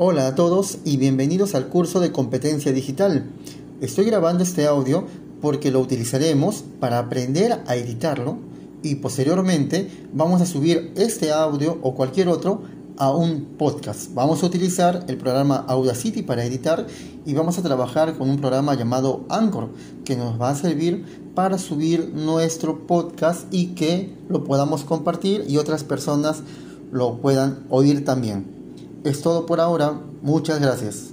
Hola a todos y bienvenidos al curso de competencia digital. Estoy grabando este audio porque lo utilizaremos para aprender a editarlo y posteriormente vamos a subir este audio o cualquier otro a un podcast. Vamos a utilizar el programa Audacity para editar y vamos a trabajar con un programa llamado Anchor que nos va a servir para subir nuestro podcast y que lo podamos compartir y otras personas lo puedan oír también. Es todo por ahora. Muchas gracias.